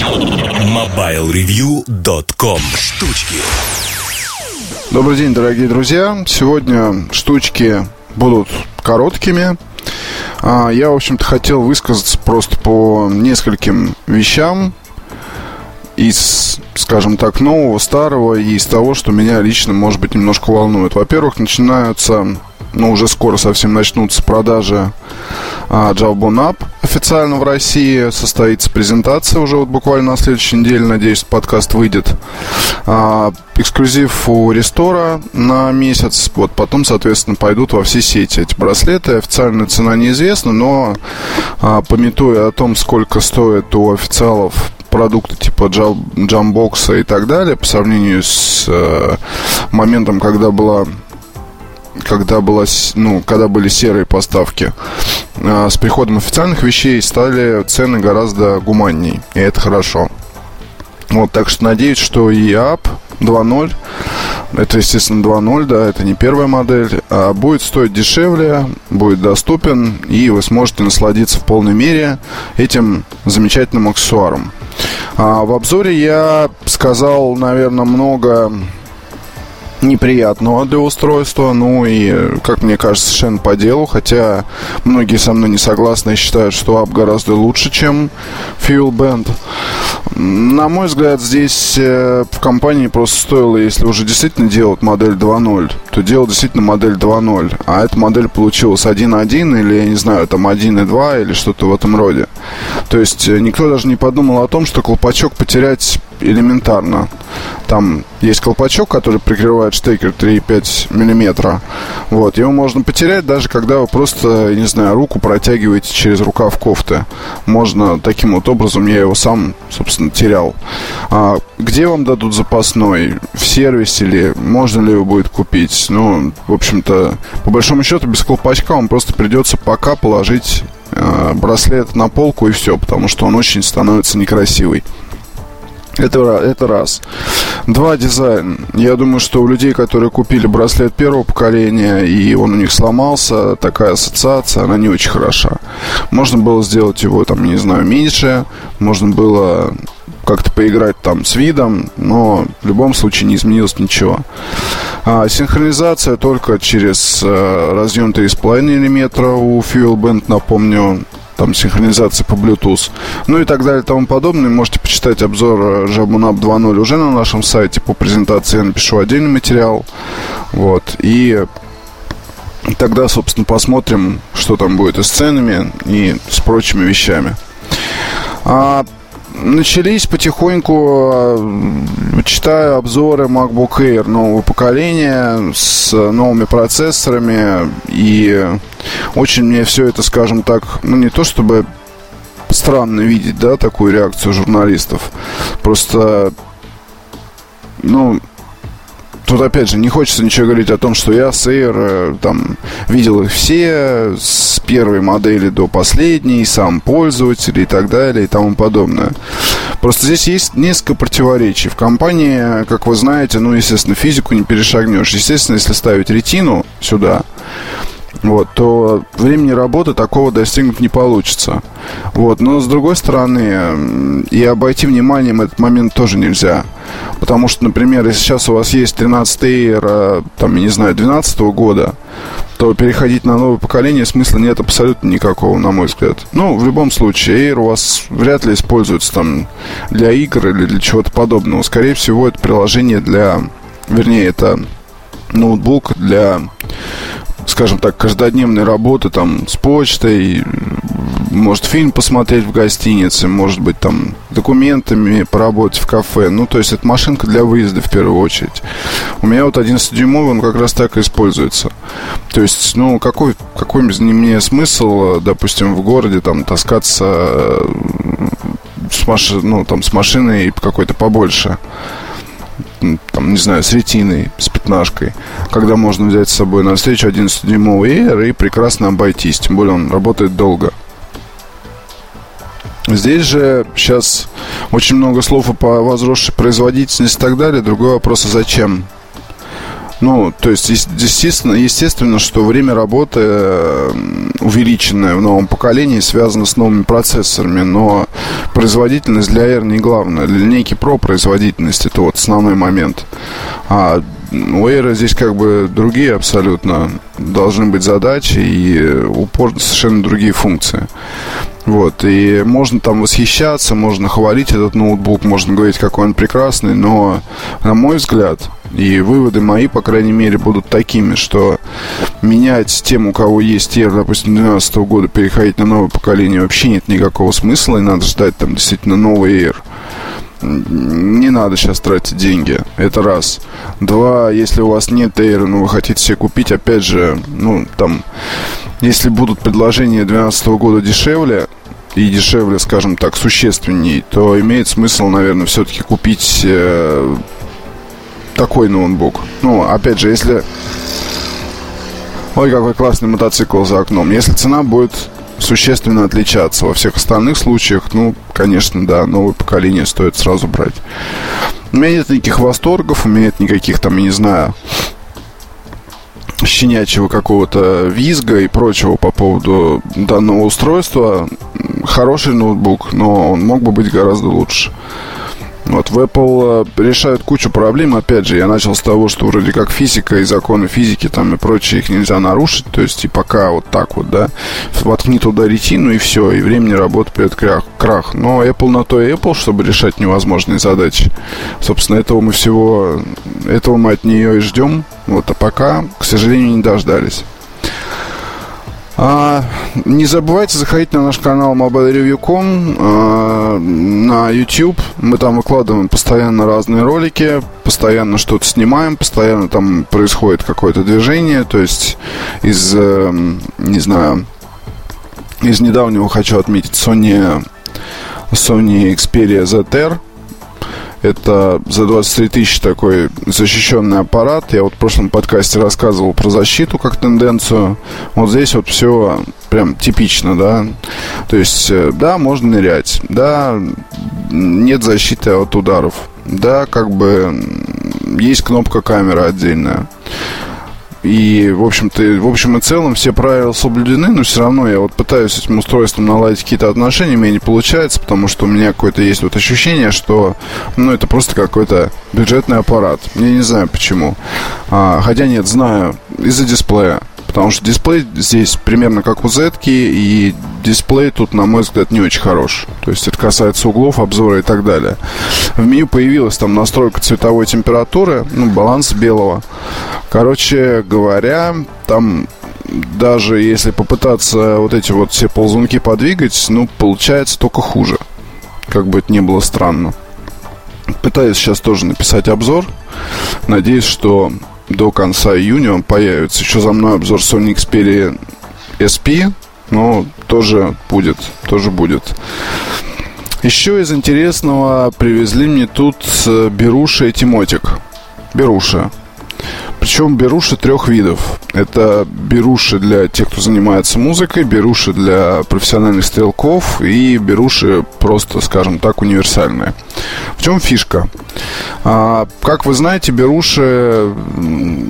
MobileReview.com Штучки Добрый день, дорогие друзья. Сегодня штучки будут короткими. А, я, в общем-то, хотел высказаться просто по нескольким вещам из, скажем так, нового, старого и из того, что меня лично, может быть, немножко волнует. Во-первых, начинаются ну, уже скоро совсем начнутся продажи а, Jawbone App официально в России. Состоится презентация уже вот буквально на следующей неделе. Надеюсь, подкаст выйдет. А, эксклюзив у Рестора на месяц. Вот потом, соответственно, пойдут во все сети эти браслеты. Официальная цена неизвестна, но а, пометуя о том, сколько стоит у официалов продукты типа джамбокса и так далее по сравнению с э, моментом, когда была когда, была, ну, когда были серые поставки, а, с приходом официальных вещей стали цены гораздо гуманней. И это хорошо. Вот, так что надеюсь, что и App 2.0, это, естественно, 2.0, да, это не первая модель, а будет стоить дешевле, будет доступен, и вы сможете насладиться в полной мере этим замечательным аксессуаром. А в обзоре я сказал, наверное, много неприятного для устройства, ну и, как мне кажется, совершенно по делу, хотя многие со мной не согласны и считают, что App гораздо лучше, чем Fuel Band. На мой взгляд, здесь э, в компании просто стоило, если уже действительно делать модель 2.0, то делать действительно модель 2.0, а эта модель получилась 1.1 или, я не знаю, там 1.2 или что-то в этом роде. То есть э, никто даже не подумал о том, что колпачок потерять элементарно. Там есть колпачок, который прикрывает штекер 3,5 миллиметра. Вот, его можно потерять даже когда вы просто, не знаю, руку протягиваете через рукав кофты. Можно таким вот образом, я его сам, собственно, терял. А где вам дадут запасной? В сервисе ли? Можно ли его будет купить? Ну, в общем-то, по большому счету, без колпачка вам просто придется пока положить э, браслет на полку и все, потому что он очень становится некрасивый. Это, это раз. Два, дизайн. Я думаю, что у людей, которые купили браслет первого поколения, и он у них сломался, такая ассоциация, она не очень хороша. Можно было сделать его, там, не знаю, меньше, можно было как-то поиграть там с видом, но в любом случае не изменилось ничего. А, синхронизация только через э, разъем 3,5 мм у Fuel Band, напомню, там синхронизации по Bluetooth, ну и так далее и тому подобное. Можете почитать обзор Jabunap 2.0 уже на нашем сайте по презентации. Я напишу отдельный материал. Вот. И тогда, собственно, посмотрим, что там будет и с ценами, и с прочими вещами. А начались потихоньку, э, читаю обзоры MacBook Air нового поколения с новыми процессорами. И очень мне все это, скажем так, ну не то чтобы странно видеть, да, такую реакцию журналистов. Просто, ну, тут опять же не хочется ничего говорить о том, что я с Air э, там видел их все с первой модели до последней, сам пользователь и так далее и тому подобное. Просто здесь есть несколько противоречий. В компании, как вы знаете, ну, естественно, физику не перешагнешь. Естественно, если ставить ретину сюда, вот, то времени работы такого достигнуть не получится. Вот, но с другой стороны, и обойти вниманием этот момент тоже нельзя. Потому что, например, если сейчас у вас есть 13 Air, там, я не знаю, 12 года, то переходить на новое поколение смысла нет абсолютно никакого, на мой взгляд. Ну, в любом случае, Air у вас вряд ли используется там для игр или для чего-то подобного. Скорее всего, это приложение для, вернее, это ноутбук для скажем так, каждодневной работы там с почтой, может фильм посмотреть в гостинице, может быть там документами поработать в кафе. Ну, то есть это машинка для выезда в первую очередь. У меня вот 11-дюймовый, он как раз так и используется. То есть, ну, какой, какой мне смысл, допустим, в городе там таскаться э, с, маш... ну, там, с машиной какой-то побольше? там, не знаю, с ретиной, с пятнашкой, когда можно взять с собой на встречу 11-дюймовый Air и прекрасно обойтись, тем более он работает долго. Здесь же сейчас очень много слов по возросшей производительности и так далее. Другой вопрос, а зачем? Ну, то есть, естественно, естественно, что время работы э, увеличенное в новом поколении связано с новыми процессорами, но производительность для Air не главное. Линейки Pro производительность это вот основной момент. А у Air здесь как бы другие абсолютно должны быть задачи и упор совершенно другие функции. Вот, и можно там восхищаться, можно хвалить этот ноутбук, можно говорить, какой он прекрасный, но, на мой взгляд, и выводы мои, по крайней мере, будут такими, что менять тем, у кого есть Air, допустим, 2012 года, переходить на новое поколение вообще нет никакого смысла, и надо ждать там действительно новый Air не надо сейчас тратить деньги. Это раз. Два, если у вас нет Air, но вы хотите себе купить, опять же, ну, там, если будут предложения 2012 года дешевле, и дешевле, скажем так, существенней, то имеет смысл, наверное, все-таки купить э, такой ноутбук. Ну, опять же, если... Ой, какой классный мотоцикл за окном. Если цена будет существенно отличаться. Во всех остальных случаях, ну, конечно, да, новое поколение стоит сразу брать. У меня нет никаких восторгов, у меня нет никаких там, я не знаю, щенячьего какого-то визга и прочего по поводу данного устройства. Хороший ноутбук, но он мог бы быть гораздо лучше. Вот в Apple э, решают кучу проблем. Опять же, я начал с того, что вроде как физика и законы физики там и прочее их нельзя нарушить. То есть и пока вот так вот, да, воткни туда ретину и все, и времени работы придет крах, крах. Но Apple на то и Apple, чтобы решать невозможные задачи. Собственно, этого мы всего, этого мы от нее и ждем. Вот, а пока, к сожалению, не дождались. А, не забывайте заходить на наш канал mobilereview.com а, на YouTube. Мы там выкладываем постоянно разные ролики, постоянно что-то снимаем, постоянно там происходит какое-то движение. То есть из, э, не знаю, из недавнего хочу отметить Sony, Sony Xperia ZR – это за 23 тысячи такой защищенный аппарат. Я вот в прошлом подкасте рассказывал про защиту как тенденцию. Вот здесь вот все прям типично, да. То есть, э, да, можно нырять. Да, нет защиты от ударов. Да, как бы есть кнопка камеры отдельная. И, в общем-то, в общем и целом все правила соблюдены, но все равно я вот пытаюсь с этим устройством наладить какие-то отношения, мне не получается, потому что у меня какое-то есть вот ощущение, что, ну, это просто какой-то бюджетный аппарат. Я не знаю почему. А, хотя нет, знаю, из-за дисплея. Потому что дисплей здесь примерно как у Z, и дисплей тут, на мой взгляд, не очень хорош. То есть это касается углов, обзора и так далее. В меню появилась там настройка цветовой температуры, ну, баланс белого. Короче говоря, там даже если попытаться вот эти вот все ползунки подвигать, ну, получается только хуже. Как бы это ни было странно. Пытаюсь сейчас тоже написать обзор. Надеюсь, что до конца июня он появится. Еще за мной обзор Sony Xperia SP, но тоже будет, тоже будет. Еще из интересного привезли мне тут э, беруши и тимотик. Беруша. Причем беруши трех видов. Это беруши для тех, кто занимается музыкой, беруши для профессиональных стрелков и беруши просто, скажем так, универсальные. В чем фишка? А, как вы знаете, беруши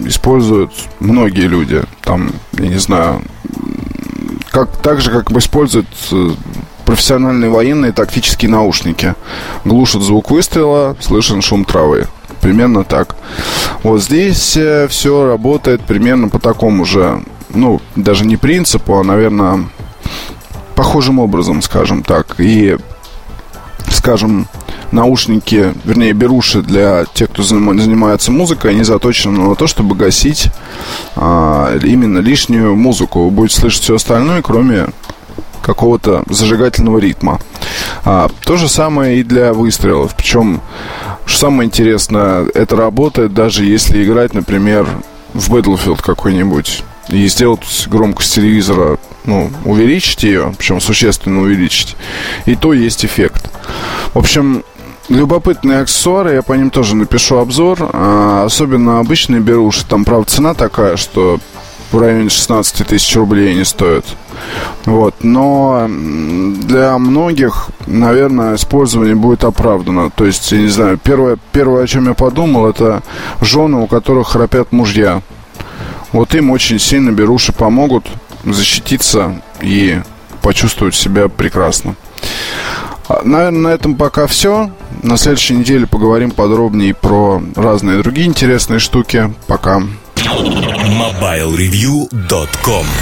используют многие люди. Там, я не знаю, как, так же, как используют э, профессиональные военные тактические наушники. Глушат звук выстрела, слышен шум травы. Примерно так. Вот здесь э, все работает примерно по такому же, ну, даже не принципу, а, наверное, похожим образом, скажем так. И, скажем, наушники, вернее, беруши для тех, кто занимается музыкой, они заточены на то, чтобы гасить а, именно лишнюю музыку. Вы будете слышать все остальное, кроме какого-то зажигательного ритма. А, то же самое и для выстрелов. Причем, что самое интересное, это работает даже если играть, например, в Battlefield какой-нибудь и сделать громкость телевизора, ну, увеличить ее, причем существенно увеличить, и то есть эффект. В общем, любопытные аксессуары, я по ним тоже напишу обзор. А, особенно обычные беруши. Там, правда, цена такая, что в районе 16 тысяч рублей они стоят. Вот. Но для многих, наверное, использование будет оправдано. То есть, я не знаю, первое, первое, о чем я подумал, это жены, у которых храпят мужья. Вот им очень сильно беруши помогут защититься и почувствовать себя прекрасно. А, наверное, на этом пока все. На следующей неделе поговорим подробнее про разные другие интересные штуки. Пока. MobileReview.com